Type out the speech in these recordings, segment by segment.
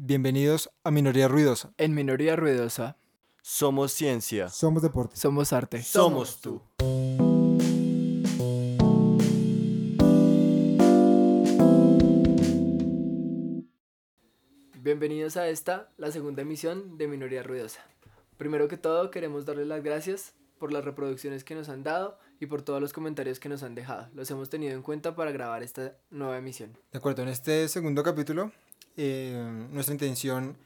Bienvenidos a Minoría Ruidosa. En Minoría Ruidosa Somos ciencia. Somos deporte. somos arte. Somos tú. Bienvenidos a esta, la segunda emisión de Minoría Ruidosa. Primero que todo, queremos darles las gracias por las reproducciones que nos han dado y por todos los comentarios que nos han dejado. Los hemos tenido en cuenta para grabar esta nueva emisión. De acuerdo, en este segundo capítulo, eh, nuestra intención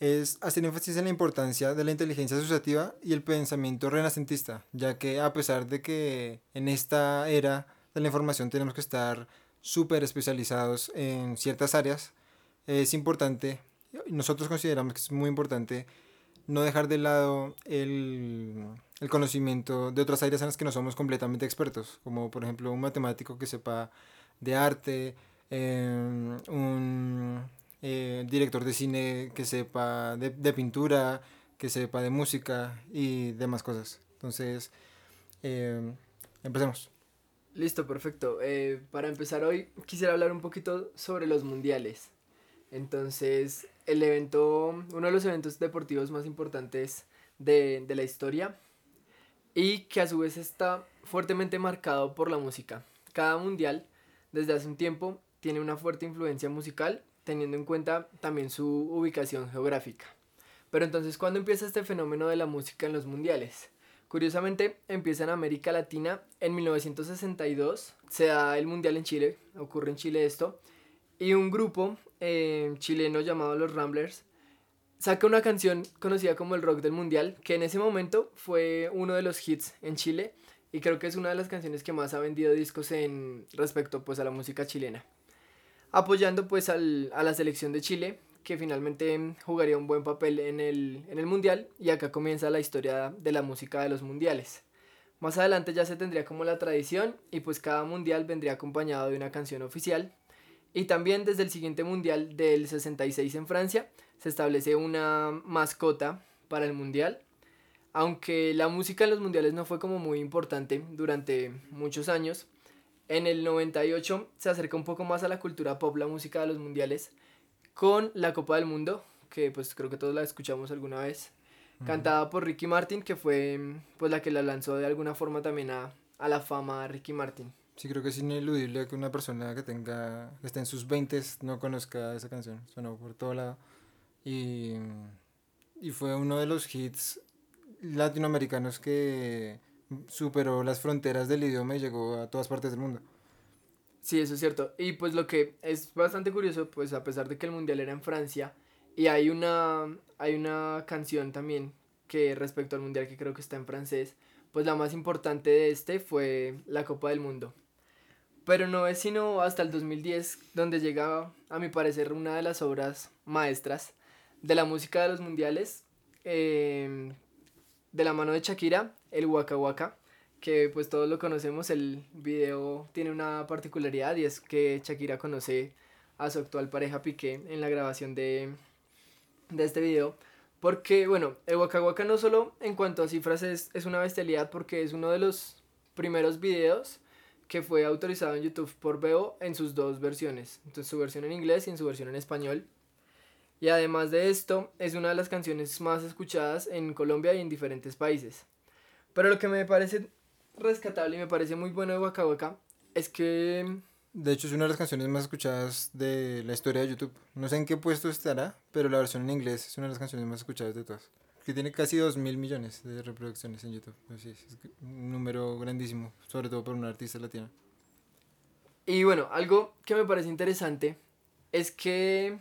es hacer énfasis en la importancia de la inteligencia asociativa y el pensamiento renacentista, ya que a pesar de que en esta era de la información tenemos que estar súper especializados en ciertas áreas, es importante, nosotros consideramos que es muy importante no dejar de lado el, el conocimiento de otras áreas en las que no somos completamente expertos, como por ejemplo un matemático que sepa de arte, eh, un eh, director de cine que sepa de, de pintura, que sepa de música y demás cosas. Entonces, eh, empecemos. Listo, perfecto. Eh, para empezar hoy quisiera hablar un poquito sobre los mundiales. Entonces, el evento, uno de los eventos deportivos más importantes de, de la historia y que a su vez está fuertemente marcado por la música. Cada mundial, desde hace un tiempo, tiene una fuerte influencia musical, teniendo en cuenta también su ubicación geográfica. Pero entonces, ¿cuándo empieza este fenómeno de la música en los mundiales? Curiosamente, empieza en América Latina en 1962, se da el mundial en Chile, ocurre en Chile esto, y un grupo eh, chileno llamado Los Ramblers saca una canción conocida como el rock del mundial, que en ese momento fue uno de los hits en Chile y creo que es una de las canciones que más ha vendido discos en respecto pues a la música chilena. Apoyando pues al, a la selección de Chile, que finalmente jugaría un buen papel en el, en el mundial y acá comienza la historia de la música de los mundiales. Más adelante ya se tendría como la tradición y pues cada mundial vendría acompañado de una canción oficial y también desde el siguiente mundial del 66 en Francia se establece una mascota para el mundial. Aunque la música en los mundiales no fue como muy importante durante muchos años, en el 98 se acerca un poco más a la cultura pop la música de los mundiales con la Copa del Mundo, que pues creo que todos la escuchamos alguna vez, cantada por Ricky Martin, que fue pues la que la lanzó de alguna forma también a, a la fama a Ricky Martin. Sí, creo que es ineludible que una persona que tenga, que esté en sus 20 no conozca esa canción. Sonó por todo lado. Y, y fue uno de los hits latinoamericanos que superó las fronteras del idioma y llegó a todas partes del mundo. Sí, eso es cierto. Y pues lo que es bastante curioso, pues a pesar de que el mundial era en Francia, y hay una, hay una canción también que respecto al mundial que creo que está en francés, pues la más importante de este fue la Copa del Mundo. Pero no es sino hasta el 2010 donde llega, a mi parecer, una de las obras maestras de la música de los mundiales, eh, de la mano de Shakira, el Waka Waka, que pues todos lo conocemos, el video tiene una particularidad y es que Shakira conoce a su actual pareja Piqué en la grabación de, de este video. Porque, bueno, el Waka Waka no solo en cuanto a cifras es, es una bestialidad porque es uno de los primeros videos que fue autorizado en YouTube por Bebo en sus dos versiones, entonces su versión en inglés y en su versión en español. Y además de esto, es una de las canciones más escuchadas en Colombia y en diferentes países. Pero lo que me parece rescatable y me parece muy bueno de Waka Waka es que... De hecho, es una de las canciones más escuchadas de la historia de YouTube. No sé en qué puesto estará, pero la versión en inglés es una de las canciones más escuchadas de todas. Que tiene casi 2 mil millones de reproducciones en YouTube. Así es, es un número grandísimo, sobre todo para una artista latina. Y bueno, algo que me parece interesante es que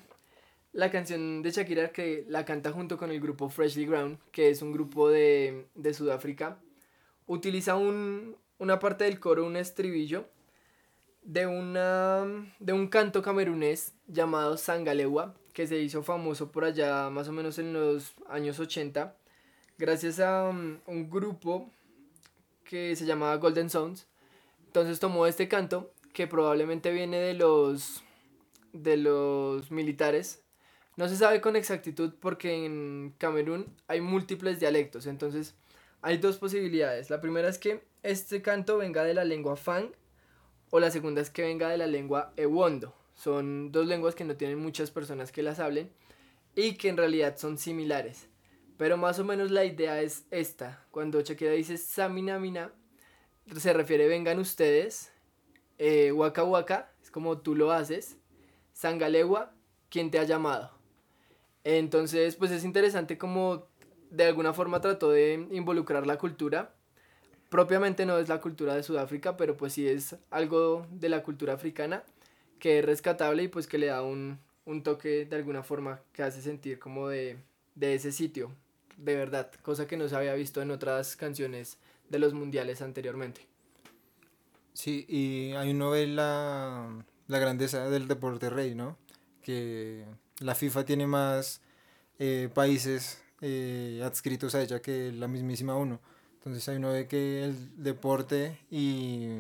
la canción de Shakira que la canta junto con el grupo Freshly Ground, que es un grupo de, de Sudáfrica, utiliza un, una parte del coro, un estribillo, de, una, de un canto camerunés llamado Sangalewa, que se hizo famoso por allá más o menos en los años 80, gracias a um, un grupo que se llamaba Golden Sounds. Entonces tomó este canto, que probablemente viene de los, de los militares. No se sabe con exactitud porque en Camerún hay múltiples dialectos, entonces hay dos posibilidades. La primera es que este canto venga de la lengua Fang o la segunda es que venga de la lengua Ewondo. Son dos lenguas que no tienen muchas personas que las hablen y que en realidad son similares. Pero más o menos la idea es esta. Cuando Shakira dice Saminamina, se refiere vengan ustedes. Eh, waka Waka es como tú lo haces. Sangalegua, quien te ha llamado. Entonces, pues es interesante como de alguna forma trató de involucrar la cultura. Propiamente no es la cultura de Sudáfrica, pero pues sí es algo de la cultura africana que es rescatable y pues que le da un, un toque de alguna forma que hace sentir como de, de ese sitio, de verdad, cosa que no se había visto en otras canciones de los mundiales anteriormente. Sí, y hay uno ve la, la grandeza del deporte rey, ¿no? Que la FIFA tiene más eh, países eh, adscritos a ella que la mismísima uno. Entonces ahí uno ve que el deporte y,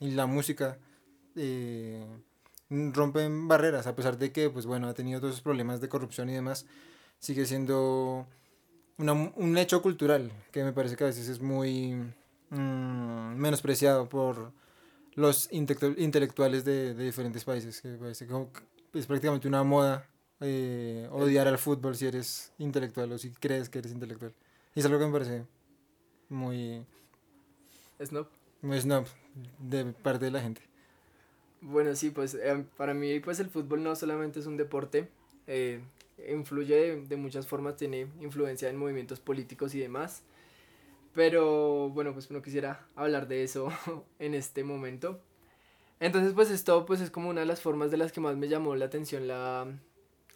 y la música eh, rompen barreras, a pesar de que, pues bueno, ha tenido todos esos problemas de corrupción y demás, sigue siendo un hecho cultural que me parece que a veces es muy mmm, menospreciado por los intelectuales de, de, diferentes países, que es prácticamente una moda eh, odiar al fútbol si eres intelectual o si crees que eres intelectual. Y es algo que me parece muy... Snob. Muy snob de parte de la gente. Bueno, sí, pues eh, para mí pues el fútbol no solamente es un deporte, eh, influye de, de, muchas formas, tiene influencia en movimientos políticos y demás. Pero bueno, pues no quisiera hablar de eso en este momento. Entonces pues esto pues es como una de las formas de las que más me llamó la atención la,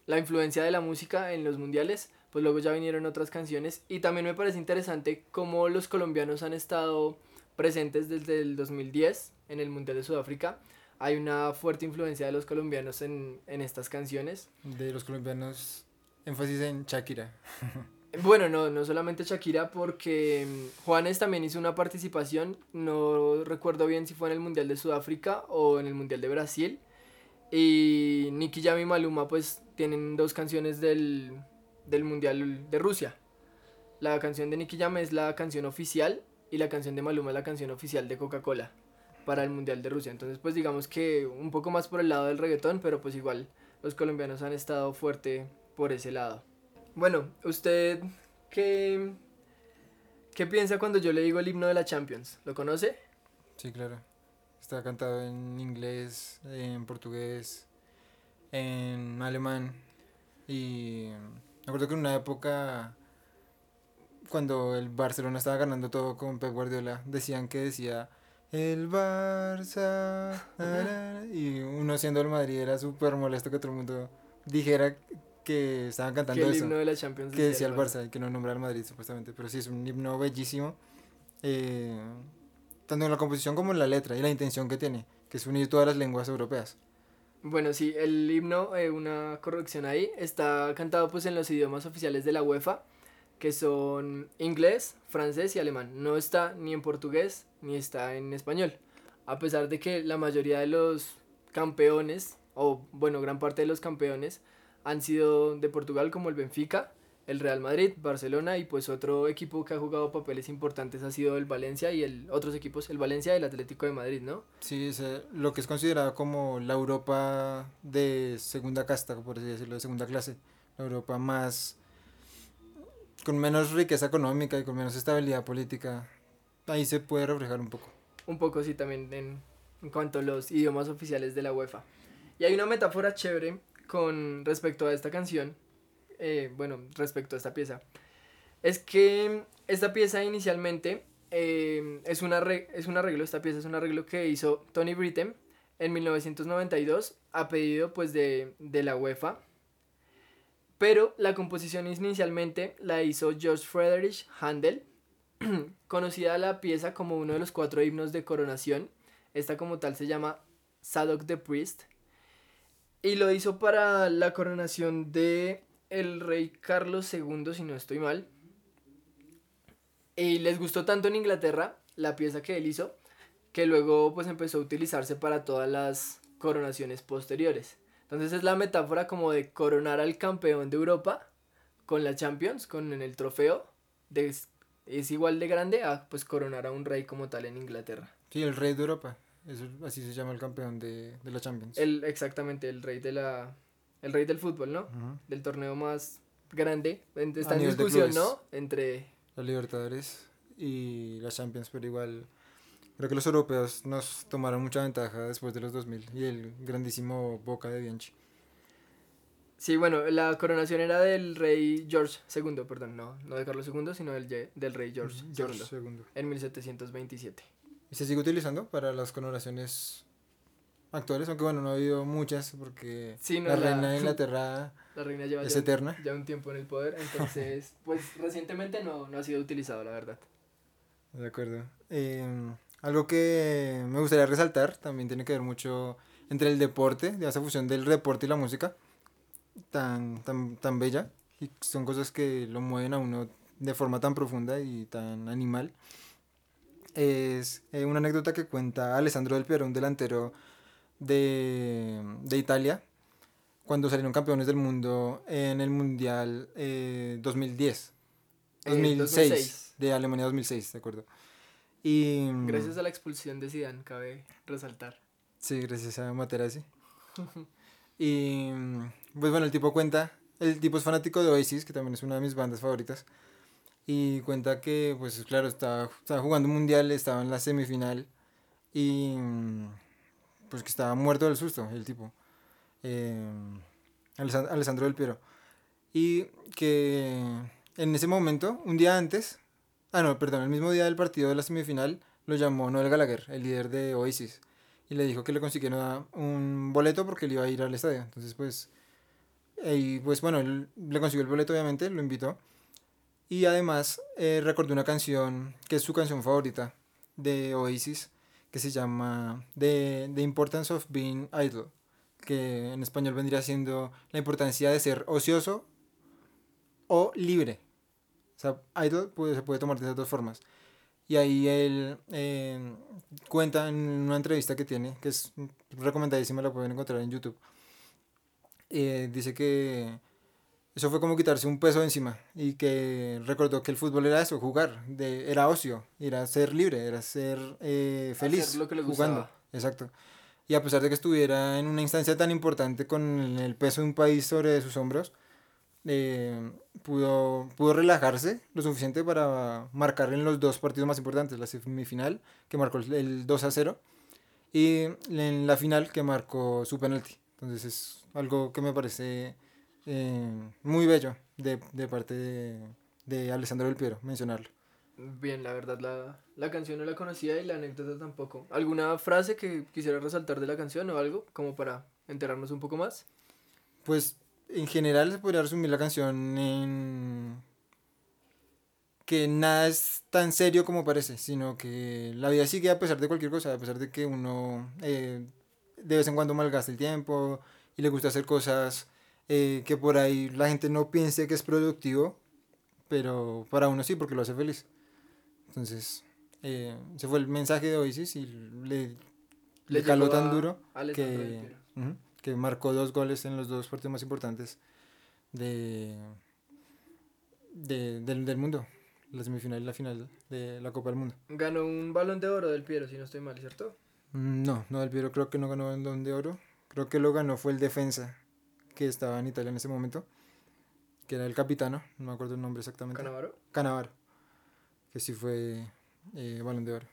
la influencia de la música en los mundiales. Pues luego ya vinieron otras canciones y también me parece interesante cómo los colombianos han estado presentes desde el 2010 en el Mundial de Sudáfrica hay una fuerte influencia de los colombianos en, en estas canciones. De los colombianos, énfasis en Shakira. Bueno, no, no solamente Shakira, porque mm, Juanes también hizo una participación, no recuerdo bien si fue en el Mundial de Sudáfrica o en el Mundial de Brasil. Y Nicky Jam y Maluma pues tienen dos canciones del, del Mundial de Rusia. La canción de Nicky Jam es la canción oficial y la canción de Maluma es la canción oficial de Coca-Cola para el Mundial de Rusia. Entonces, pues digamos que un poco más por el lado del reggaetón, pero pues igual los colombianos han estado fuerte por ese lado. Bueno, ¿usted qué, qué piensa cuando yo le digo el himno de la Champions? ¿Lo conoce? Sí, claro. Está cantado en inglés, en portugués, en alemán. Y me acuerdo que en una época, cuando el Barcelona estaba ganando todo con Pep Guardiola, decían que decía el Barça. y uno siendo el Madrid era súper molesto que todo el mundo dijera que estaban cantando que el eso. himno de la Champions que decía el Barça y que no nombrara al Madrid supuestamente. Pero sí, es un himno bellísimo. Eh, tanto en la composición como en la letra y la intención que tiene, que es unir todas las lenguas europeas. Bueno, sí, el himno, eh, una corrección ahí, está cantado pues en los idiomas oficiales de la UEFA que son inglés, francés y alemán. No está ni en portugués ni está en español. A pesar de que la mayoría de los campeones, o bueno, gran parte de los campeones, han sido de Portugal como el Benfica, el Real Madrid, Barcelona y pues otro equipo que ha jugado papeles importantes ha sido el Valencia y el otros equipos, el Valencia y el Atlético de Madrid, ¿no? Sí, es lo que es considerado como la Europa de segunda casta, por así decirlo, de segunda clase, la Europa más con menos riqueza económica y con menos estabilidad política, ahí se puede reflejar un poco. Un poco, sí, también en, en cuanto a los idiomas oficiales de la UEFA. Y hay una metáfora chévere con respecto a esta canción, eh, bueno, respecto a esta pieza. Es que esta pieza inicialmente eh, es, una es un arreglo, esta pieza es un arreglo que hizo Tony Britten en 1992 a pedido pues de, de la UEFA pero la composición inicialmente la hizo George Friedrich Handel, conocida la pieza como uno de los cuatro himnos de coronación. Esta como tal se llama Sadok the Priest. Y lo hizo para la coronación de el rey Carlos II, si no estoy mal. Y les gustó tanto en Inglaterra la pieza que él hizo, que luego pues empezó a utilizarse para todas las coronaciones posteriores. Entonces es la metáfora como de coronar al campeón de Europa con la Champions, con el trofeo, de, es igual de grande a pues coronar a un rey como tal en Inglaterra. Sí, el rey de Europa. Eso, así se llama el campeón de, de la Champions. El, exactamente, el rey de la. El rey del fútbol, ¿no? Del torneo más grande. Está A en discusión. ¿no? Entre. La Libertadores y la Champions, pero igual creo que los europeos nos tomaron mucha ventaja después de los 2000 y el grandísimo Boca de Bianchi. Sí, bueno, la coronación era del rey George II, perdón, no, no de Carlos II, sino del, del rey George, George II, II. en 1727. Y se sigue utilizando para las coronaciones actuales, aunque bueno, no ha habido muchas porque Sí, no, la la- reina de Inglaterra La reina lleva es ya, eterna. ya un tiempo en el poder, entonces, pues recientemente no, no ha sido utilizado, la verdad. De acuerdo. Eh, algo que me gustaría resaltar también tiene que ver mucho entre el deporte, de esa fusión del deporte y la música, tan, tan, tan bella, y son cosas que lo mueven a uno de forma tan profunda y tan animal. Es eh, una anécdota que cuenta Alessandro Del Piero, un delantero de, de Italia, cuando salieron campeones del mundo en el Mundial eh, 2010. Eh, 2006, 2006. de Alemania 2006, de acuerdo. Y Gracias a la expulsión de Zidane, cabe resaltar. Sí, gracias a Materazzi. y pues bueno, el tipo cuenta, el tipo es fanático de Oasis, que también es una de mis bandas favoritas. Y cuenta que, pues claro, estaba, estaba jugando un mundial, estaba en la semifinal y pues que estaba muerto del susto, el tipo. Eh, Alessand- Alessandro del Piero. Y que en ese momento, un día antes, ah no, perdón, el mismo día del partido de la semifinal, lo llamó Noel Gallagher, el líder de Oasis y le dijo que le consiguieron un boleto porque él iba a ir al estadio. Entonces, pues, y pues bueno, él le consiguió el boleto, obviamente, lo invitó. Y además eh, recordó una canción que es su canción favorita de Oasis, que se llama The, The Importance of Being Idle, que en español vendría siendo la importancia de ser ocioso o libre. O sea, idle se puede tomar de esas dos formas. Y ahí él eh, cuenta en una entrevista que tiene, que es recomendadísima, la pueden encontrar en YouTube. eh, dice que eso fue como quitarse un peso encima y que recordó que el fútbol era eso, jugar, de, era ocio, era ser libre, era ser eh, feliz Hacer lo que le jugando. gustaba. Exacto. Y a pesar de que estuviera en una instancia tan importante con el peso de un país sobre sus hombros, eh, pudo, pudo relajarse lo suficiente para marcar en los dos partidos más importantes, la semifinal, que marcó el- el 2 a 0, y en la final, que marcó su penalti. Entonces es algo que me parece eh, muy bello de, de parte de, de Alessandro del Piero, mencionarlo. Bien, la verdad, la, la canción no la conocía y la anécdota tampoco. ¿Alguna frase que quisiera resaltar de la canción o algo? Como para enterarnos un poco más. Pues en general se podría resumir la canción en que nada es tan serio como parece, sino que la vida sigue a pesar de cualquier cosa, a pesar de que uno eh, de vez en cuando malgasta el tiempo y le gusta hacer cosas eh, que por ahí la gente no piense que es productivo, pero para uno sí, porque lo hace feliz. Entonces, eh, ese fue el mensaje de Oasis y le, le, caló llegó tan duro Del que, Piero. ujú, que marcó dos goles en los dos partidos más importantes de, de- del, del mundo, la semifinal y la final de la Copa del Mundo. Ganó un balón de oro del Piero, si no estoy mal, ¿cierto? Mm, No, no, el Piero creo que no ganó el Balón de Oro, creo que lo ganó fue el defensa que estaba en Italia en ese momento, que era el capitano, no me acuerdo el nombre exactamente. Canavaro. Canavaro, que sí fue eh, Balón de Oro.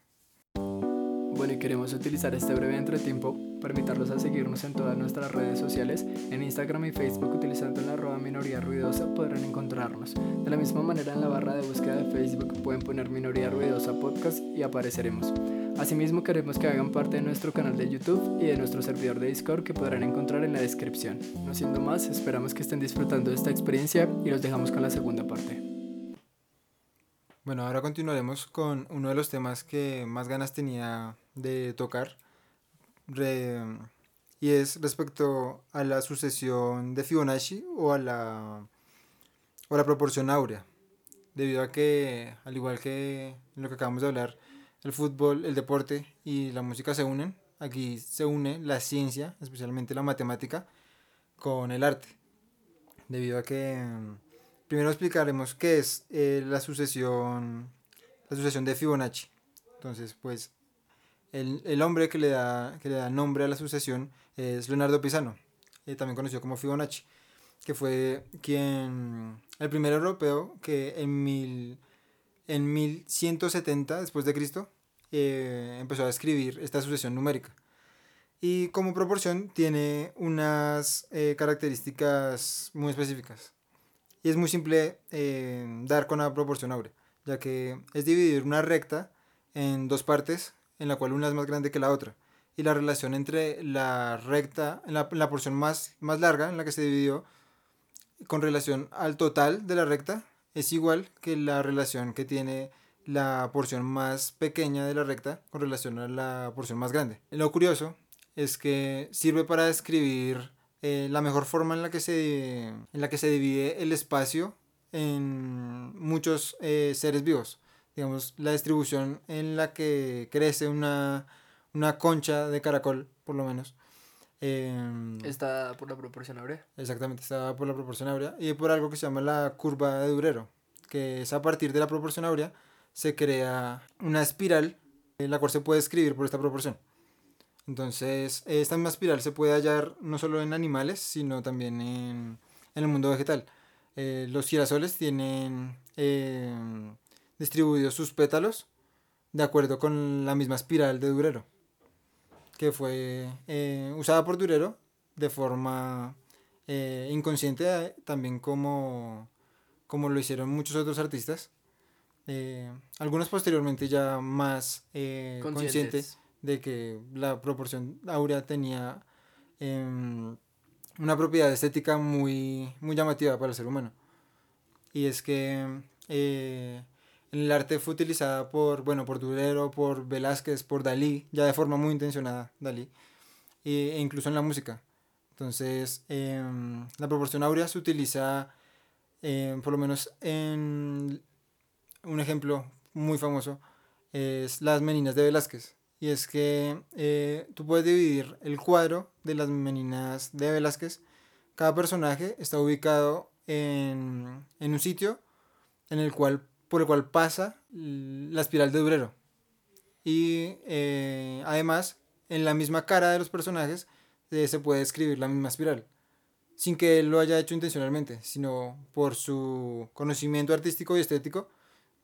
Bueno, y queremos utilizar este breve entretiempo para invitarlos a seguirnos en todas nuestras redes sociales. En Instagram y Facebook, utilizando la arroba minoría ruidosa, podrán encontrarnos. De la misma manera, en la barra de búsqueda de Facebook pueden poner Minoría Ruidosa Podcast y apareceremos. Asimismo, queremos que hagan parte de nuestro canal de YouTube y de nuestro servidor de Discord que podrán encontrar en la descripción. No siendo más, esperamos que estén disfrutando de esta experiencia y los dejamos con la segunda parte. Bueno, ahora continuaremos con uno de los temas que más ganas tenía de tocar. re- y es respecto a la sucesión de Fibonacci o a la, o la proporción áurea. Debido a que, al igual que lo que acabamos de hablar, el fútbol, el deporte y la música se unen. Aquí se une la ciencia, especialmente la matemática, con el arte. Debido a que mm, primero explicaremos qué es eh, la sucesión la sucesión de Fibonacci. Entonces, pues el, el hombre que le, da, que le da nombre a la sucesión es Leonardo Pisano, eh, también conocido como Fibonacci, que fue quien, el primer europeo que en, mil, en 1170 después de Cristo eh, empezó a escribir esta sucesión numérica. Y como proporción tiene unas eh, características muy específicas. Y es muy simple eh, dar con la proporción áurea, ya que es dividir una recta en dos partes, en la cual una es más grande que la otra. Y la relación entre la recta, la, la porción más, más larga en la que se dividió, con relación al total de la recta, es igual que la relación que tiene la porción más pequeña de la recta con relación a la porción más grande. Lo curioso es que sirve para describir eh, la mejor forma en la, que se, en la que se divide el espacio en muchos eh, seres vivos. Digamos, la distribución en la que crece una, una concha de caracol, por lo menos. Eh, Está por la proporción áurea. Exactamente, está por la proporción áurea y por algo que se llama la curva de Durero, que es a partir de la proporción áurea se crea una espiral, en la cual se puede escribir por esta proporción. Entonces, esta misma espiral se puede hallar no solo en animales, sino también en, en el mundo vegetal. Eh, los girasoles tienen eh, distribuidos sus pétalos de acuerdo con la misma espiral de Durero, que fue eh, usada por Durero de forma eh, inconsciente, eh, también como, como lo hicieron muchos otros artistas. Eh, algunos posteriormente ya más conscientes Conscientes. de que la proporción áurea tenía em, una propiedad estética muy, muy llamativa para el ser humano. Y es que eh, en el arte fue utilizada por, bueno, por Durero, por Velázquez, por Dalí, ya de forma muy intencionada, Dalí, e incluso en la música. Entonces, em, la proporción áurea se utiliza, em, por lo menos en un ejemplo muy famoso, es las meninas de Velázquez. Y es que eh, tú puedes dividir el cuadro de las meninas de Velázquez. Cada personaje está ubicado en, en un sitio en el cual, por el cual pasa la espiral de Durero. Y eh, además, en la misma cara de los personajes eh, se puede escribir la misma espiral. Sin que él lo haya hecho intencionalmente, sino por su conocimiento artístico y estético,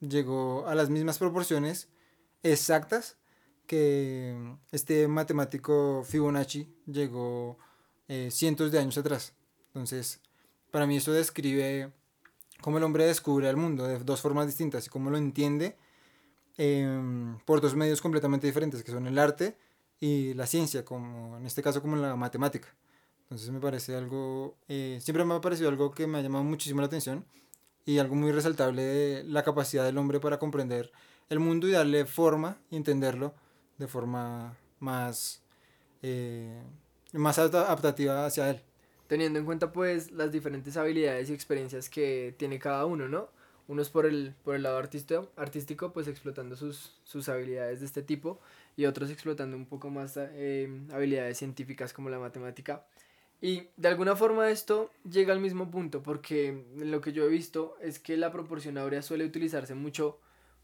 llegó a las mismas proporciones exactas que este matemático Fibonacci llegó eh, cientos de años atrás. Entonces, para mí eso describe cómo el hombre descubre el mundo de dos formas distintas y cómo lo entiende eh, por dos medios completamente diferentes, que son el arte y la ciencia, como en este caso como la matemática. Entonces me parece algo, eh, siempre me ha parecido algo que me ha llamado muchísimo la atención y algo muy resaltable la capacidad del hombre para comprender el mundo y darle forma y entenderlo de forma más, eh, más adapta- adaptativa hacia él. Teniendo en cuenta pues las diferentes habilidades y experiencias que tiene cada uno, ¿no? Unos por el, por el lado artisto, artístico, pues explotando sus, sus habilidades de este tipo y otros explotando un poco más eh, habilidades científicas como la matemática. Y de alguna forma esto llega al mismo punto porque lo que yo he visto es que la proporción áurea suele utilizarse mucho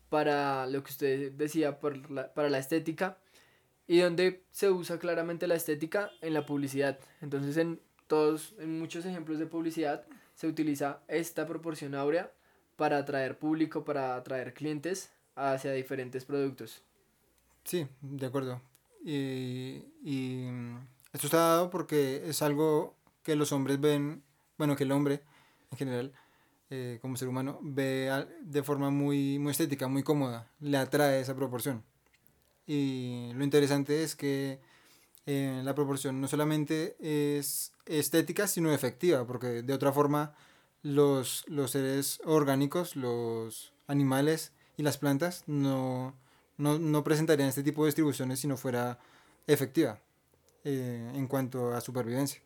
para lo que usted decía, por la- para la estética y donde se usa claramente la estética en la publicidad. Entonces en todos, en muchos ejemplos de publicidad se utiliza esta proporción áurea para atraer público, para atraer clientes hacia diferentes productos. Sí, de acuerdo. Y, y mm, esto está dado porque es algo que los hombres ven, bueno, que el hombre en general, eh, como ser humano, ve de forma muy, muy estética, muy cómoda, le atrae esa proporción. Y lo interesante es que eh, la proporción no solamente es estética, sino efectiva, porque de otra forma los, los seres orgánicos, los animales y las plantas no, no, no presentarían este tipo de distribuciones si no fuera efectiva eh, en cuanto a supervivencia.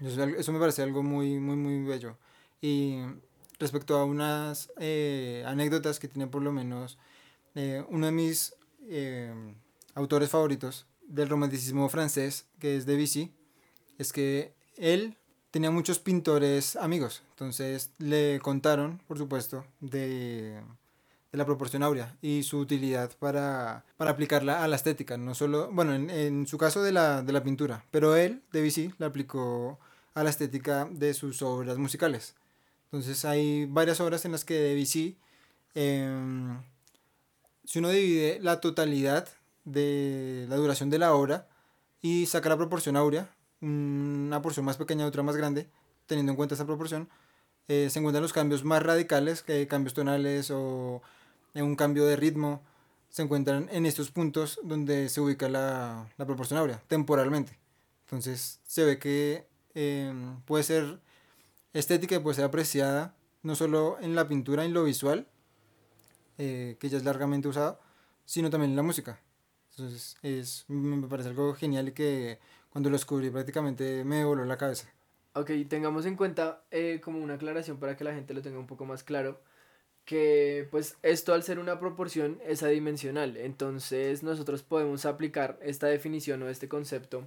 Eso, eso me parece algo muy, muy, muy bello. Y respecto a unas eh, anécdotas que tiene por lo menos eh, uno de mis autores favoritos del romanticismo francés, que es Debussy, es que él tenía muchos pintores amigos. Entonces le contaron, por supuesto, de, de la proporción áurea y su utilidad para, para aplicarla a la estética, no solo, bueno, en, en su caso de la, de la pintura, pero él, Debussy, la aplicó a la estética de sus obras musicales. Entonces hay varias obras en las que Debussy, eh, si uno divide la totalidad de la duración de la obra y saca la proporción áurea, una porción más pequeña y otra más grande, teniendo en cuenta esa proporción, eh, se encuentran los cambios más radicales, que cambios tonales o un cambio de ritmo, se encuentran en estos puntos donde se ubica la, la proporción áurea, temporalmente. Entonces se ve que eh, puede ser estética y puede ser apreciada no solo en la pintura, en lo visual, eh, que ya es largamente usado, sino también en la música. Entonces es, me parece algo genial y que cuando lo descubrí prácticamente me voló la cabeza. Ok, tengamos en cuenta eh, como una aclaración para que la gente lo tenga un poco más claro, que pues esto al ser una proporción es adimensional, entonces nosotros podemos aplicar esta definición o este concepto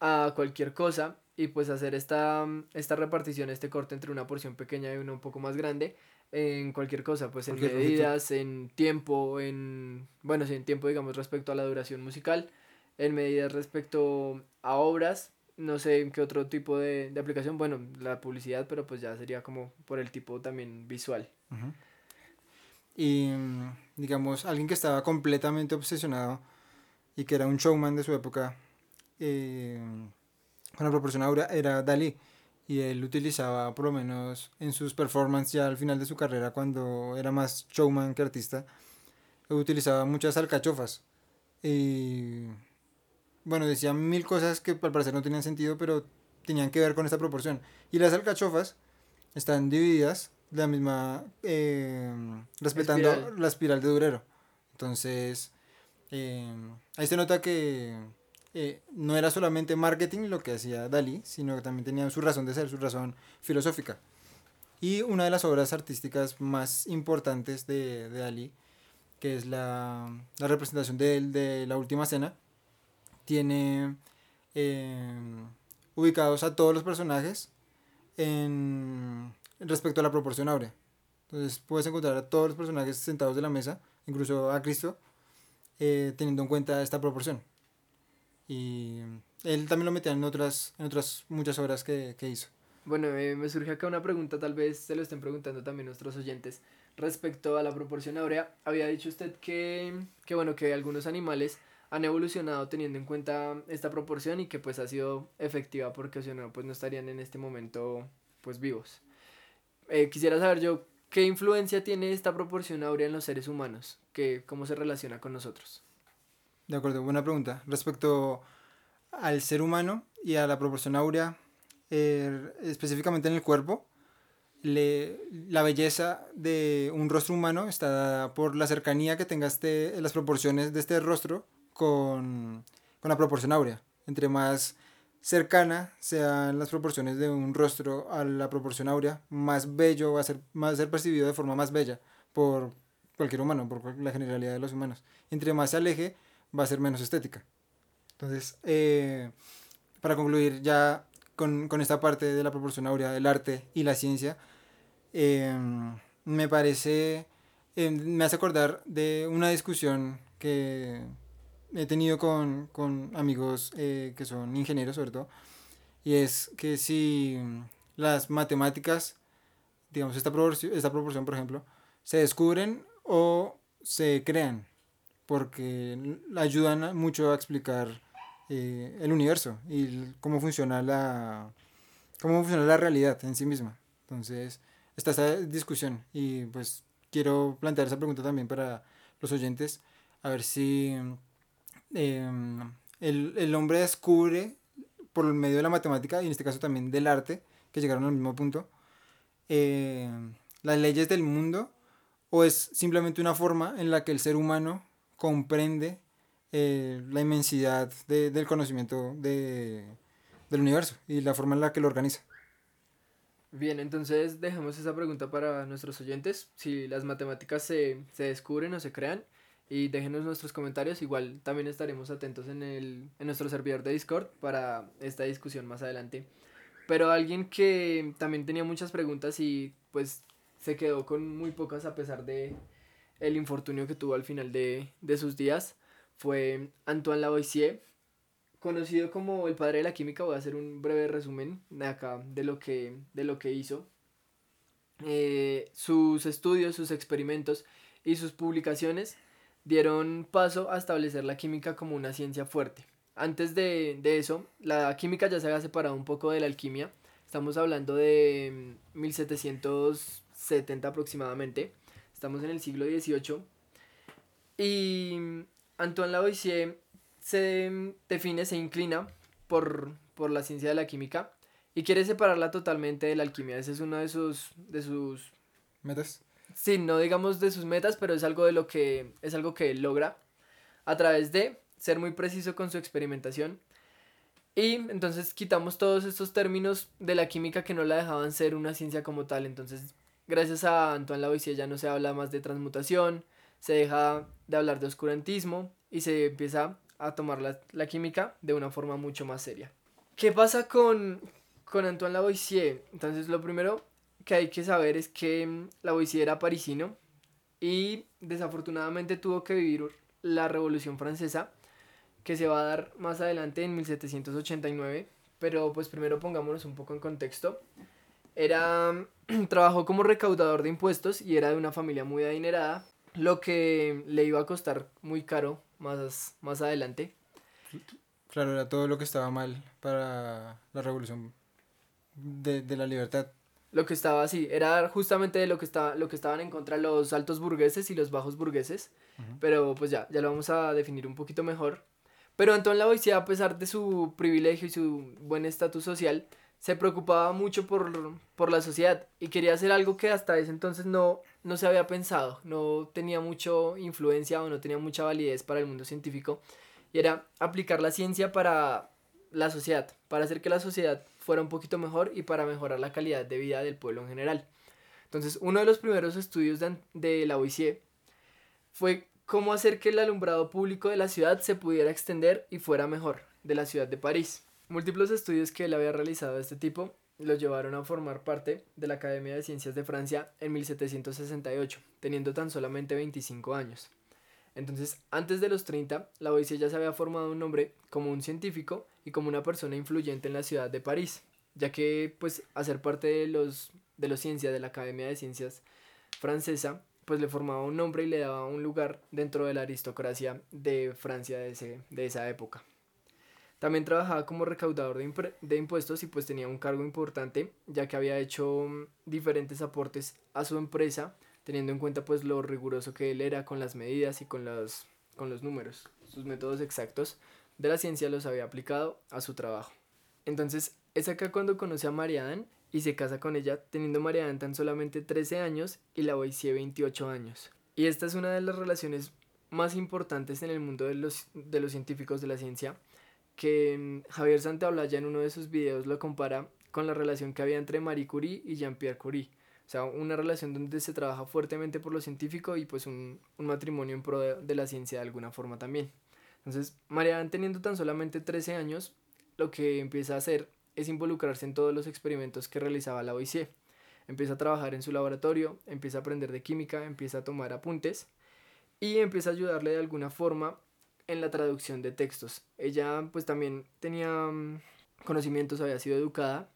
a cualquier cosa y pues hacer esta, esta repartición, este corte entre una porción pequeña y una un poco más grande en cualquier cosa, pues en medidas, en tiempo, en, bueno, sí, en tiempo digamos respecto a la duración musical, en medidas respecto a obras, no sé en qué otro tipo de, de aplicación, bueno, la publicidad, pero pues ya sería como por el tipo también visual. Y digamos, alguien que estaba completamente obsesionado y que era un showman de su época eh, con la proporción áurea era Dalí y él utilizaba por lo menos en sus performances ya al final de su carrera cuando era más showman que artista utilizaba muchas alcachofas. Y bueno decía mil cosas que al parecer no tenían sentido pero tenían que ver con esta proporción. Y las alcachofas están divididas de la misma eh, respetando espiral. la espiral de Durero. Entonces eh, ahí se nota que eh, no era solamente marketing lo que hacía Dalí, sino que también tenía su razón de ser, su razón filosófica. Y una de las obras artísticas más importantes de, de Dalí, que es la, la, representación de la última cena, tiene eh, ubicados a todos los personajes en, respecto a la proporción áurea. Entonces puedes encontrar a todos los personajes sentados de la mesa, incluso a Cristo, eh, teniendo en cuenta esta proporción. Y él también lo metía en otras, en otras muchas obras que, que hizo. Bueno, eh, me surge acá una pregunta, tal vez se lo estén preguntando también nuestros oyentes. Respecto a la proporción áurea, había dicho usted que, que, bueno, que algunos animales han evolucionado teniendo en cuenta esta proporción y que pues ha sido efectiva porque si no, pues no estarían en este momento pues vivos. Eh, quisiera saber yo, ¿qué influencia tiene esta proporción áurea en los seres humanos? ¿Qué, ¿Cómo se relaciona con nosotros? De acuerdo, buena pregunta. Respecto al ser humano y a la proporción áurea, eh, específicamente en el cuerpo, le, la belleza de un rostro humano está por la cercanía que tenga este, las proporciones de este rostro con, con la proporción áurea. Entre más cercana sean las proporciones de un rostro a la proporción áurea, más bello va a ser, va a ser percibido de forma más bella por cualquier humano, por la generalidad de los humanos. Entre más se aleje, va a ser menos estética. Entonces, eh, para concluir ya con, con, esta parte de la proporción áurea del arte y la ciencia, eh, me parece, eh, me hace acordar de una discusión que he tenido con, con amigos que son ingenieros sobre todo, y es que si las matemáticas, digamos, esta proporción, esta proporción por ejemplo, se descubren o se crean porque ayudan mucho a explicar eh, el universo y cómo funciona la cómo funciona la realidad en sí misma. Entonces, está esta discusión y pues quiero plantear esa pregunta también para los oyentes, a ver si eh, el, el, hombre descubre por medio de la matemática y en este caso también del arte, que llegaron al mismo punto, eh, las leyes del mundo o es simplemente una forma en la que el ser humano comprende eh, la inmensidad de, del conocimiento de, del universo y la forma en la que lo organiza. Bien, entonces dejemos esa pregunta para nuestros oyentes, si las matemáticas se, se descubren o se crean, y déjenos nuestros comentarios, igual también estaremos atentos en, el, en nuestro servidor de Discord para esta discusión más adelante. Pero alguien que también tenía muchas preguntas y pues se quedó con muy pocas a pesar de, el infortunio que tuvo al final de, de sus días fue Antoine Lavoisier, conocido como el padre de la química. Voy a hacer un breve resumen de acá de lo que, de lo que hizo. Eh, sus estudios, sus experimentos y sus publicaciones dieron paso a establecer la química como una ciencia fuerte. Antes de, de eso, la química ya se había separado un poco de la alquimia. Estamos hablando de 1770 aproximadamente. Estamos en el siglo XVIII. Y Antoine Lavoisier se define, se inclina por, por la ciencia de la química y quiere separarla totalmente de la alquimia. Ese es uno de sus, de sus metas. Sí, no digamos de sus metas, pero es algo de lo que es algo que él logra a través de ser muy preciso con su experimentación. Y entonces quitamos todos estos términos de la química que no la dejaban ser una ciencia como tal. Entonces, gracias a Antoine Lavoisier ya no se habla más de transmutación, se deja de hablar de oscurantismo y se empieza a tomar la, la química de una forma mucho más seria. ¿Qué pasa con, con Antoine Lavoisier? Entonces, lo primero que hay que saber es que mm, Lavoisier era parisino y desafortunadamente tuvo que vivir la Revolución Francesa que se va a dar más adelante en 1789, pero pues primero pongámonos un poco en contexto. Era trabajó como recaudador de impuestos y era de una familia muy adinerada, lo que le iba a costar muy caro más, más adelante. Claro, era todo lo que estaba mal para la revolución de, de la libertad lo que estaba así, era justamente lo que, estaba, lo que estaban en contra los altos burgueses y los bajos burgueses, pero pues ya, ya lo vamos a definir un poquito mejor. Pero Antoine Lavoisier, a pesar de su privilegio y su buen estatus social, se preocupaba mucho por, por, la sociedad y quería hacer algo que hasta ese entonces no, no se había pensado, no tenía mucha influencia o no tenía mucha validez para el mundo científico, y era aplicar la ciencia para la sociedad, para hacer que la sociedad fuera un poquito mejor y para mejorar la calidad de vida del pueblo en general. Entonces, uno de los primeros estudios de, de Lavoisier fue cómo hacer que el alumbrado público de la ciudad se pudiera extender y fuera mejor, de la ciudad de París. Múltiples estudios que él había realizado de este tipo lo llevaron a formar parte de la Academia de Ciencias de Francia en 1768, teniendo tan solamente 25 años. Entonces, antes de los 30, Lavoisier ya se había formado un nombre como un científico y como una persona influyente en la ciudad de París, ya que pues hacer parte de los de los ciencias de la Academia de Ciencias francesa pues le formaba un nombre y le daba un lugar dentro de la aristocracia de Francia de, ese, de esa época. También trabajaba como recaudador de, de, impuestos y pues tenía un cargo importante ya que había hecho mm, diferentes aportes a su empresa teniendo en cuenta pues lo riguroso que él era con las medidas y con los, con los números. Sus métodos exactos de la ciencia los había aplicado a su trabajo. Entonces es acá cuando conoce a Marianne y se casa con ella, teniendo Marianne tan solamente 13 años y la Lavoisier 28 años. Y esta es una de las relaciones más importantes en el mundo de los, de los científicos de la ciencia, que mm, Javier Santaolalla en uno de sus videos lo compara con la relación que había entre Marie Curie y Jean-Pierre Curie. O sea, una relación donde se trabaja fuertemente por lo científico y pues un, un matrimonio en pro de, de, la ciencia de alguna forma también. Entonces, Marianne teniendo tan solamente 13 años, lo que empieza a hacer es involucrarse en todos los experimentos que realizaba la Lavoisier. Empieza a trabajar en su laboratorio, empieza a aprender de química, empieza a tomar apuntes y empieza a ayudarle de alguna forma en la traducción de textos. Ella pues también tenía mm, conocimientos, había sido educada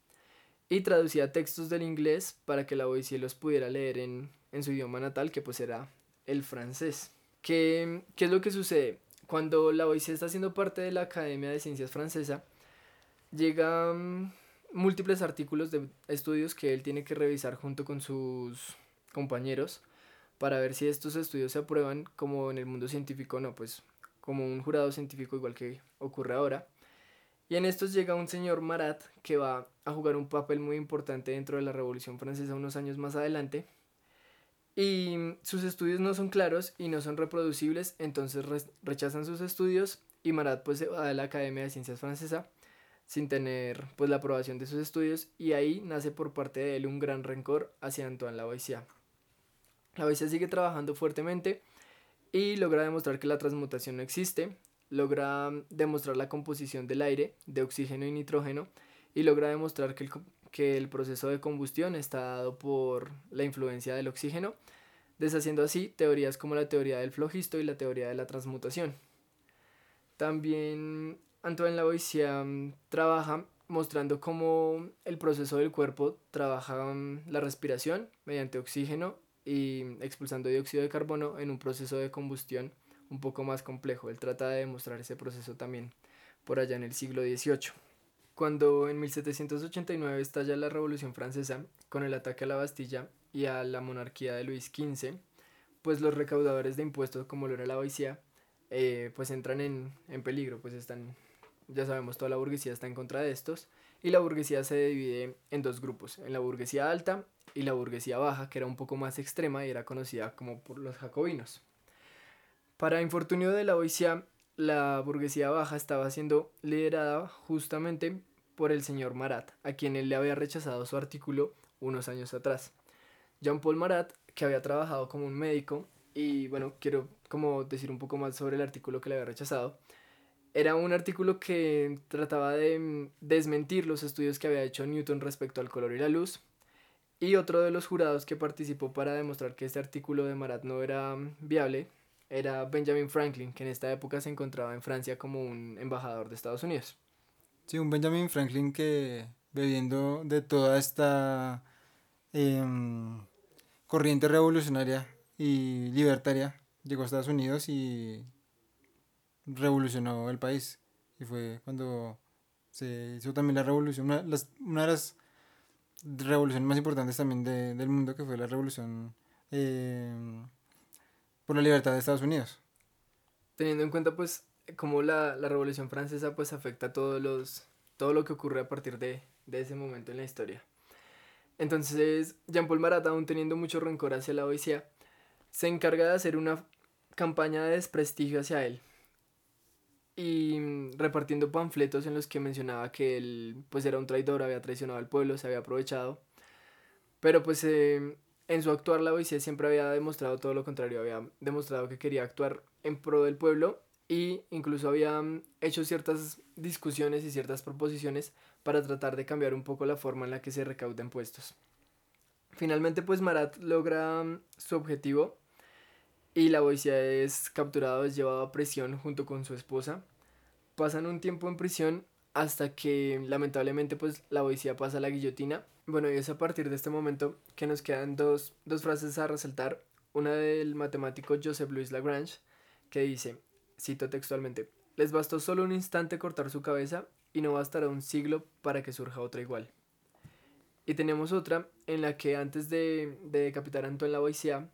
y traducía textos del inglés para que la Lavoisier los pudiera leer en, en su idioma natal, que pues era el francés. ¿Qué, ¿Qué es lo que sucede? Cuando la Lavoisier está siendo parte de la Academia de Ciencias Francesa, llegan múltiples artículos de estudios que él tiene que revisar junto con sus compañeros para ver si estos estudios se aprueban como en el mundo científico no, pues como un jurado científico igual que ocurre ahora. Y en estos llega un señor Marat que va a jugar un papel muy importante dentro de la Revolución Francesa unos años más adelante. Y sus estudios no son claros y no son reproducibles, entonces rechazan sus estudios y Marat pues se va a la Academia de Ciencias Francesa sin tener pues la aprobación de sus estudios y ahí nace por parte de él un gran rencor hacia Antoine Lavoisier. Lavoisier sigue trabajando fuertemente y logra demostrar que la transmutación no existe, logra demostrar la composición del aire de oxígeno y nitrógeno y logra demostrar que el, que el proceso de combustión está dado por la influencia del oxígeno deshaciendo así teorías como la teoría del flojisto y la teoría de la transmutación. También Antoine Lavoisier mm, trabaja mostrando cómo el proceso del cuerpo trabaja mm, la respiración mediante oxígeno y expulsando dióxido de carbono en un proceso de combustión un poco más complejo. Él trata de demostrar ese proceso también por allá en el siglo XVIII. Cuando en 1789 estalla la Revolución Francesa con el ataque a la Bastilla y a la monarquía de Luis XV, pues los recaudadores de impuestos como lo era la eh, pues entran en, en peligro, pues están ya sabemos, toda la burguesía está en contra de estos, y la burguesía se divide en dos grupos, en la burguesía alta y la burguesía baja, que era un poco más extrema y era conocida como por los jacobinos. Para infortunio de la Boisia, la burguesía baja estaba siendo liderada justamente por el señor Marat, a quien él le había rechazado su artículo unos años atrás. Jean-Paul Marat, que había trabajado como un médico, y bueno, quiero como decir un poco más sobre el artículo que le había rechazado, era un artículo que trataba de mm, desmentir los estudios que había hecho Newton respecto al color y la luz. Y otro de los jurados que participó para demostrar que este artículo de Marat no era mm, viable era Benjamin Franklin, que en esta época se encontraba en Francia como un embajador de Estados Unidos. Sí, un Benjamin Franklin que bebiendo de toda esta em, corriente revolucionaria y libertaria llegó a Estados Unidos y revolucionó el país. Y fue cuando se hizo también la revolución, una, de las revoluciones más importantes también del mundo, que fue la revolución eh, por la libertad de Estados Unidos. Teniendo en cuenta pues cómo la, revolución francesa pues afecta todos los, todo lo que ocurre a partir de, de ese momento en la historia. Entonces, Jean-Paul Marat, aún teniendo mucho rencor hacia la Odisea, se encarga de hacer una campaña de desprestigio hacia él, y mm, repartiendo panfletos en los que mencionaba que él pues era un traidor, había traicionado al pueblo, se había aprovechado. Pero pues em, en su actuar la policía siempre había demostrado todo lo contrario, había demostrado que quería actuar en pro del pueblo y incluso había mm, hecho ciertas discusiones y ciertas proposiciones para tratar de cambiar un poco la forma en la que se recauda impuestos. Finalmente pues Marat logra mm, su objetivo y la policía es capturado, es llevado a prisión junto con su esposa. Pasan un tiempo en prisión hasta que lamentablemente pues la policía pasa a la guillotina. Bueno, y es a partir de este momento que nos quedan dos, dos frases a resaltar. Una del matemático Joseph Louis Lagrange que dice, cito textualmente, les bastó solo un instante cortar su cabeza y no bastará un siglo para que surja otra igual. Y tenemos otra en la que antes de, de decapitar a Antoine Lavoisier,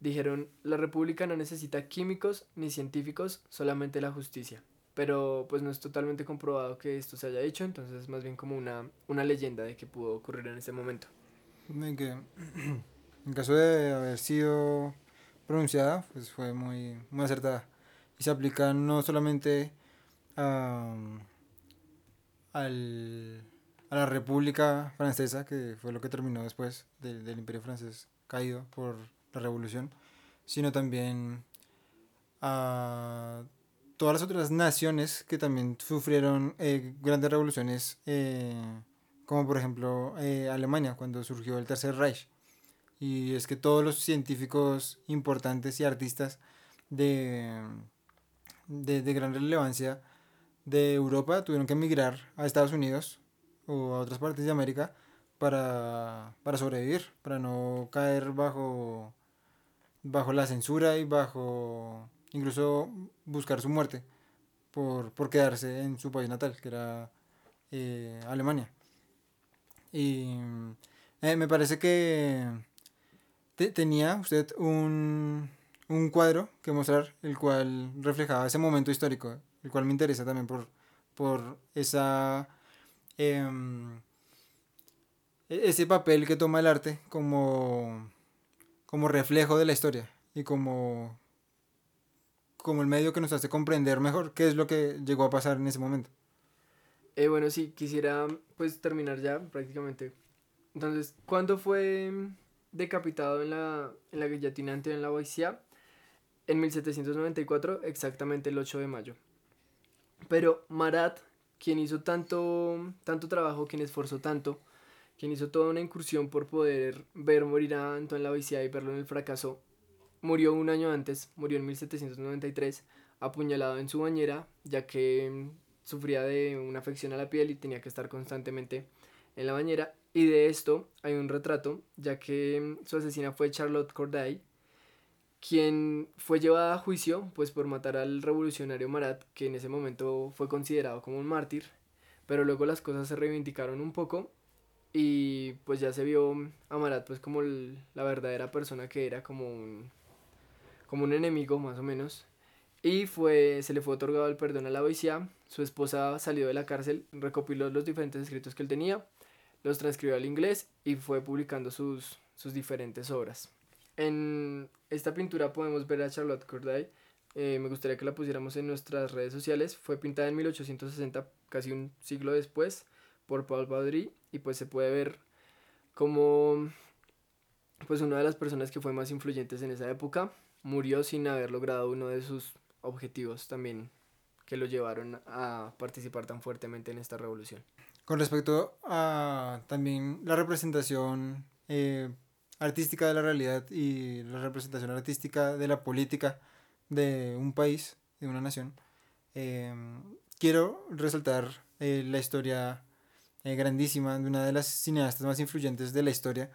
Dijeron, la República no necesita químicos ni científicos, solamente la justicia. Pero pues no es totalmente comprobado que esto se haya hecho, entonces es más bien como una, una leyenda de que pudo ocurrir en ese momento. En, que, en caso de haber sido pronunciada, pues fue muy, muy acertada. Y se aplica no solamente a, al, a la República Francesa, que fue lo que terminó después del, del Imperio Francés caído por la revolución, sino también a todas las otras naciones que también sufrieron eh, grandes revoluciones, eh, como por ejemplo eh, Alemania, cuando surgió el Tercer Reich. Y es que todos los científicos importantes y artistas de, de, de gran relevancia de Europa tuvieron que emigrar a Estados Unidos o a otras partes de América para, para sobrevivir, para no caer bajo bajo la censura y bajo incluso buscar su muerte por, por quedarse en su país natal, que era eh, Alemania. Y eh, me parece que tenía usted un, un cuadro que mostrar, el cual reflejaba ese momento histórico, el cual me interesa también por, por esa... Em, e-, ese papel que toma el arte como como reflejo de la historia y como, como el medio que nos hace comprender mejor qué es lo que llegó a pasar en ese momento. Eh, bueno, sí, quisiera pues terminar ya prácticamente. Entonces, ¿cuándo fue decapitado en la, en la guillotina en la Boisia? En 1794, exactamente el 8 de mayo. Pero Marat, quien hizo tanto, tanto trabajo, quien esforzó tanto, quien hizo toda una incursión por poder ver morir a Antoine Lavoisier y verlo en el fracaso, murió un año antes, murió en 1793, apuñalado en su bañera, ya que mm, sufría de una afección a la piel y tenía que estar constantemente en la bañera. Y de esto hay un retrato, ya que mm, su asesina fue Charlotte Corday, quien fue llevada a juicio pues por matar al revolucionario Marat, que en ese momento fue considerado como un mártir, pero luego las cosas se reivindicaron un poco y pues ya se vio a Marat pues como la verdadera persona que era como un como un enemigo más o menos y fue se le fue otorgado el perdón a la Boisia, su esposa salió de la cárcel, recopiló los diferentes escritos que él tenía, los transcribió al inglés y fue publicando sus sus diferentes obras. En esta pintura podemos ver a Charlotte Corday. Eh, me gustaría que la pusiéramos en nuestras redes sociales. Fue pintada en 1860, casi un siglo después, por Paul Baudry. Y pues se puede ver como pues una de las personas que fue más influyentes en esa época murió sin haber logrado uno de sus objetivos también que lo llevaron a participar tan fuertemente en esta revolución. Con respecto a también la representación eh, artística de la realidad y la representación artística de la política de un país, de una nación, em, quiero resaltar eh, la historia eh, grandísima de una de las cineastas más influyentes de la historia,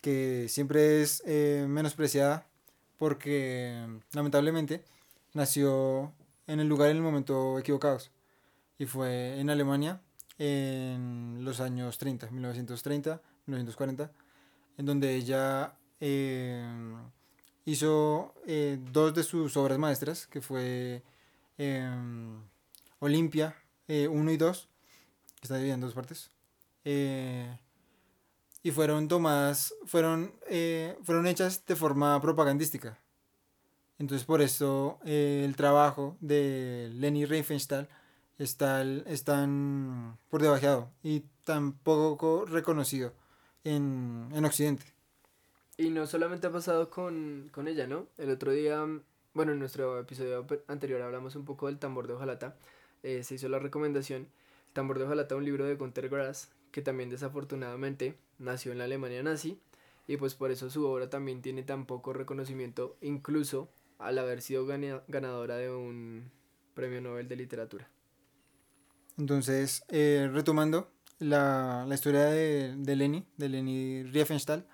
que siempre es eh, menospreciada porque lamentablemente nació en el lugar en el momento equivocados. Y fue en Alemania en los años 30, 1930, 1940 en donde ella eh, hizo eh, dos de sus obras maestras, que fue em, Olimpia 1 y 2, está dividida en dos partes. Eh, y fueron tomadas, fueron, fueron hechas de forma propagandística. Entonces por eso el trabajo de Leni Riefenstahl está, está tan por debajeado y tan poco reconocido en, en Occidente. Y no solamente ha pasado con, con, ella, ¿no? El otro día, bueno, en nuestro episodio anterior hablamos un poco del tambor de hojalata. Eh, se hizo la recomendación. Tambor de hojalata, un libro de Gunter Grass, que también desafortunadamente nació en la Alemania nazi. Y pues por eso su obra también tiene tan poco reconocimiento, incluso al haber sido ganadora de un premio Nobel de Literatura. Entonces, eh, retomando, la, la historia de, de, Leni, de Leni Riefenstahl,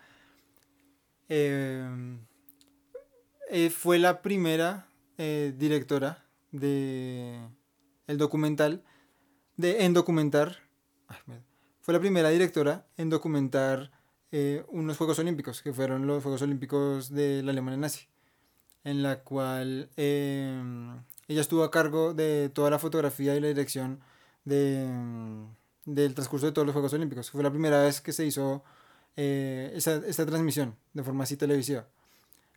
eh, eh, fue la primera directora de documental, de, en documentar, fue la primera directora en documentar unos Juegos Olímpicos, que fueron los Juegos Olímpicos de la Alemania nazi, en la cual ella estuvo a cargo de toda la fotografía y la dirección de del transcurso de todos los Juegos Olímpicos. Fue la primera vez que se hizo eh, esa, esta transmisión de forma así televisiva.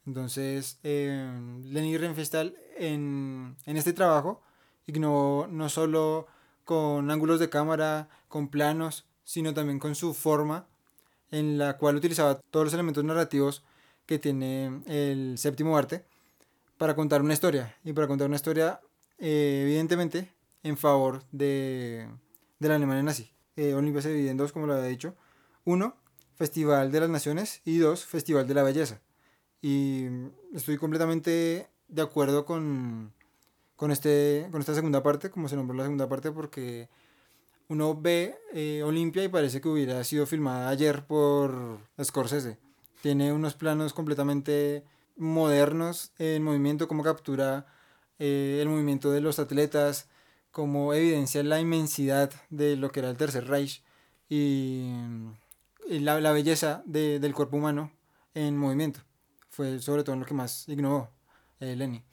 Entonces, eh, Lenny Renfestal en, en este trabajo ignoró no solo con ángulos de cámara, con planos, sino también con su forma en la cual utilizaba todos los elementos narrativos que tiene el séptimo arte para contar una historia. Y para contar una historia, eh, evidentemente, en favor de, de la Alemania nazi. Eh, Olimpia se divide en dos, como lo había dicho. Uno, Festival de las Naciones y dos, Festival de la Belleza. Y estoy completamente de acuerdo con, con, este, con esta segunda parte, como se nombró la segunda parte, porque uno ve eh, Olimpia y parece que hubiera sido filmada ayer por Scorsese. Tiene unos planos completamente modernos en movimiento, como captura eh, el movimiento de los atletas, como evidencia la inmensidad de lo que era el Tercer Reich y, la, la, belleza de, del cuerpo humano en movimiento. Fue sobre todo lo que más ignoró eh, Lenny.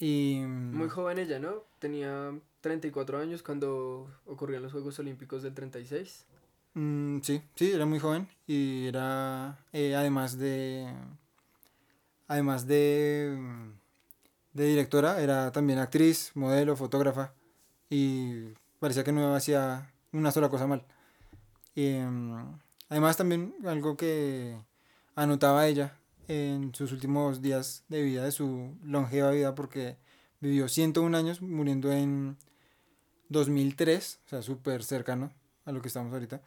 Y, Muy joven ella, ¿no? Tenía 34 años cuando ocurrían los Juegos Olímpicos del 36. Mm, sí, sí, era muy joven y era eh, además de además de de directora, era también actriz, modelo, fotógrafa y parecía que no hacía una sola cosa mal. Y, em, además también algo que anotaba ella en sus últimos días de vida, de su longeva vida, porque vivió 101 años, muriendo en 2003, o sea, súper cercano a lo que estamos ahorita.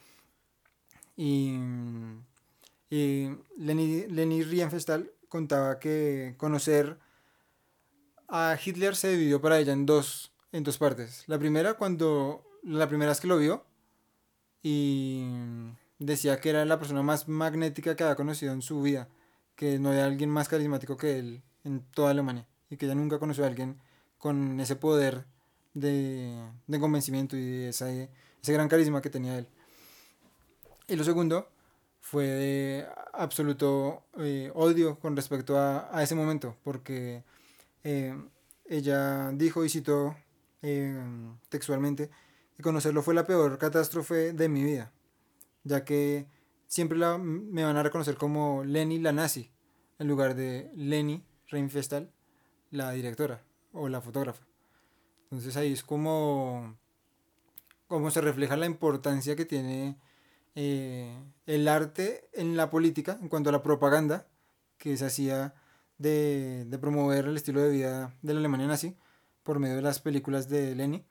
Y, y Leni, Leni Riefenstahl contaba que conocer a Hitler se dividió para ella en dos, en dos partes. La primera cuando la primera vez que lo vio y decía que era la persona más magnética que había conocido en su vida, que no había alguien más carismático que él en toda Alemania y que ella nunca conoció a alguien con ese poder de, de convencimiento y ese, ese gran carisma que tenía él. Y lo segundo fue de absoluto eh, odio con respecto a, a, ese momento, porque eh, ella dijo y citó eh, textualmente que conocerlo fue la peor catástrofe de mi vida, ya que siempre la, me van a reconocer como Lenny la nazi, en lugar de Lenny Reinfestal, la directora o la fotógrafa. Entonces ahí es como, se refleja la importancia que tiene eh, el arte en la política en cuanto a la propaganda que se hacía de, de, promover el estilo de vida de la Alemania nazi por medio de las películas de Lenny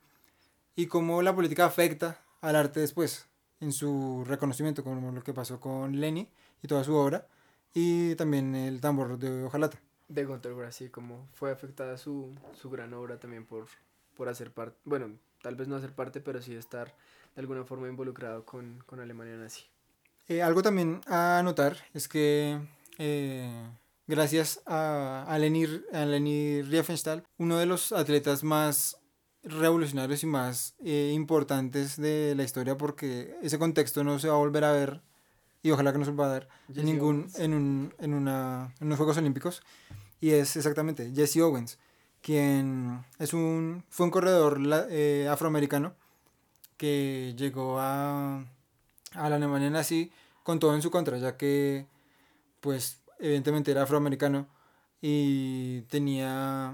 y cómo la política afecta al arte después en su reconocimiento como lo que pasó con Lenny y toda su obra y también el tambor de Ojalata de Gunter sí, como fue afectada su, su gran obra también por, por hacer parte, bueno, tal vez no hacer parte, pero sí estar de alguna forma involucrado con, con Alemania nazi. Eh, algo también a notar es que eh, gracias a, a, Leni, a Leni Riefenstahl, uno de los atletas más revolucionarios y más eh, importantes de la historia, porque ese contexto no se va a volver a ver y ojalá que no se va a dar en, ningún, en, un, en, una, en unos Juegos Olímpicos, y es exactamente Jesse Owens quien es un, fue un corredor eh, afroamericano que llegó a, a la Alemania nazi con todo en su contra, ya que, pues, evidentemente era afroamericano y tenía,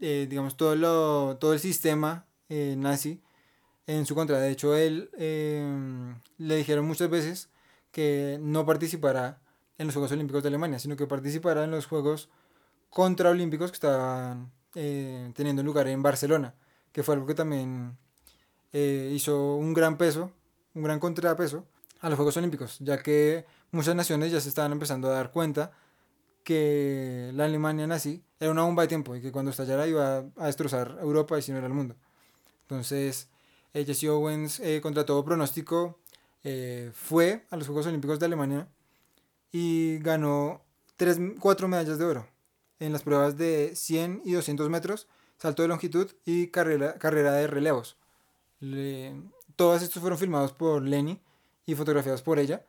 eh, digamos, todo, lo, todo el sistema eh, nazi en su contra. De hecho, él le dijeron muchas veces que no participara en los Juegos Olímpicos de Alemania, sino que participara en los Juegos Contraolímpicos que estaban eh, teniendo lugar en Barcelona, que fue algo que también hizo un gran peso, un gran contrapeso a los Juegos Olímpicos, ya que muchas naciones ya se estaban empezando a dar cuenta que la Alemania nazi era una bomba de tiempo y que cuando estallara iba a destrozar Europa y si no era el mundo. Entonces, eh, Jesse Owens, eh, contra todo pronóstico, eh, fue a los Juegos Olímpicos de Alemania y ganó tres, cuatro medallas de oro en las pruebas de 100 y 200 metros, salto de longitud y carrera, carrera de relevos. Le, todos estos fueron filmados por Lenny y fotografiados por ella.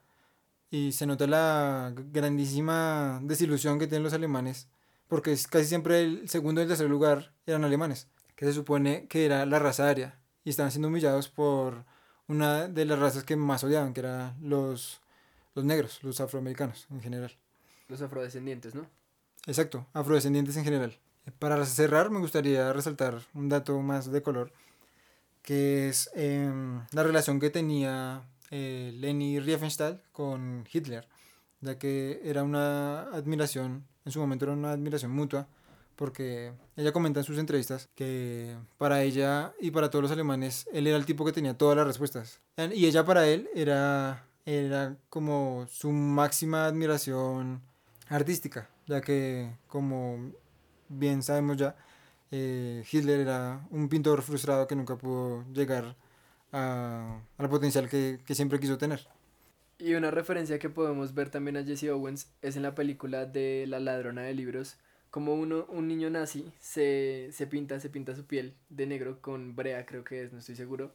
Y se nota la grandísima desilusión que tienen los alemanes, porque casi siempre el segundo y el tercer lugar eran alemanes, que se supone que era la raza aria, y estaban siendo humillados por una de las razas que más odiaban, que eran los, los negros, los afroamericanos en general. Los afrodescendientes, ¿no? Exacto, afrodescendientes en general. Para cerrar, me gustaría resaltar un dato más de color, que es eh, la relación que tenía eh, Leni Riefenstahl con Hitler, ya que era una admiración, en su momento era una admiración mutua, porque ella comenta en sus entrevistas que para ella y para todos los alemanes, él era el tipo que tenía todas las respuestas. Y ella para él era, era como su máxima admiración artística ya que como bien sabemos ya, eh, Hitler era un pintor frustrado que nunca pudo llegar a, al potencial que, que, siempre quiso tener. Y una referencia que podemos ver también a Jesse Owens es en la película de La ladrona de libros, como uno, un niño nazi se, se pinta, se pinta su piel de negro con brea, creo que es, no estoy seguro,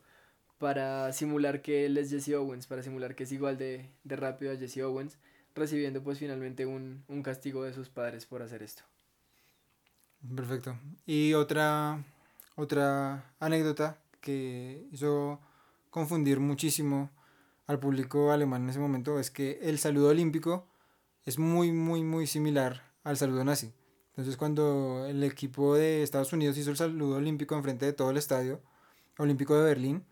para simular que él es Jesse Owens, para simular que es igual de, de rápido a Jesse Owens recibiendo pues finalmente un, un castigo de sus padres por hacer esto. Perfecto. Y otra, otra anécdota que hizo confundir muchísimo al público alemán en ese momento es que el saludo olímpico es muy, muy, muy similar al saludo nazi. Entonces cuando el equipo de Estados Unidos hizo el saludo olímpico enfrente de todo el estadio olímpico de Berlín,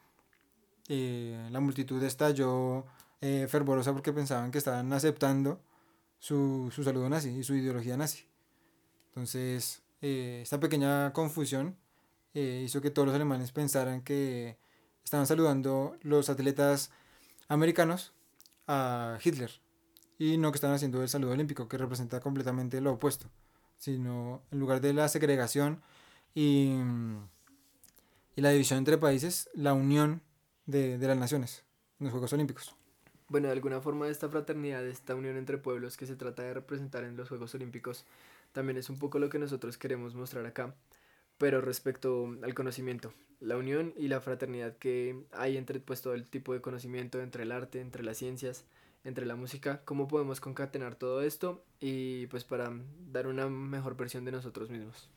eh, la multitud estalló eh, fervorosa porque pensaban que estaban aceptando su, su saludo nazi y su ideología nazi. Entonces, eh, esta pequeña confusión eh, hizo que todos los alemanes pensaran que estaban saludando los atletas americanos a Hitler y no que están haciendo el saludo olímpico, que representa completamente lo opuesto, sino en lugar de la segregación y, y la división entre países, la unión de, de las naciones en los Juegos Olímpicos. Bueno, de alguna forma esta fraternidad, esta unión entre pueblos que se trata de representar en los Juegos Olímpicos, también es un poco lo que nosotros queremos mostrar acá, pero respecto al conocimiento, la unión y la fraternidad que hay entre pues, todo el tipo de conocimiento, entre el arte, entre las ciencias, entre la música, cómo podemos concatenar todo esto y pues para dar una mejor versión de nosotros mismos.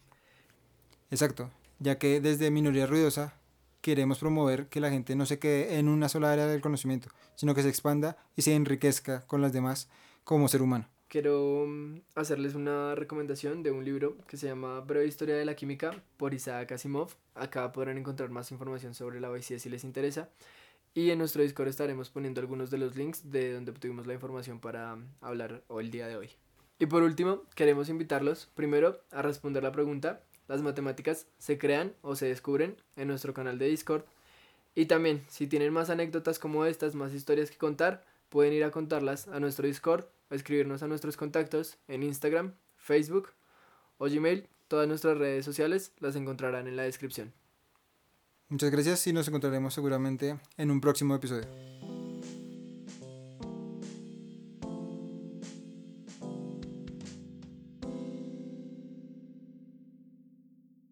Exacto, ya que desde Minoría Ruidosa queremos promover que la gente no se quede en una sola área del conocimiento, sino que se expanda y se enriquezca con las demás como ser humano. Quiero mm, hacerles una recomendación de un libro que se llama Breve Historia de la Química por Isaac Asimov. Acá podrán encontrar más información sobre la OICE si les interesa. Y en nuestro Discord estaremos poniendo algunos de los links de donde obtuvimos la información para hablar el día de hoy. Y por último, queremos invitarlos primero a responder la pregunta, ¿las matemáticas se crean o se descubren? en nuestro canal de Discord. Y también, si tienen más anécdotas como estas, más historias que contar, pueden ir a contarlas a nuestro Discord escribirnos a nuestros contactos en Instagram, Facebook o Gmail. Todas nuestras redes sociales las encontrarán en la descripción. Muchas gracias y nos encontraremos seguramente en un próximo episodio.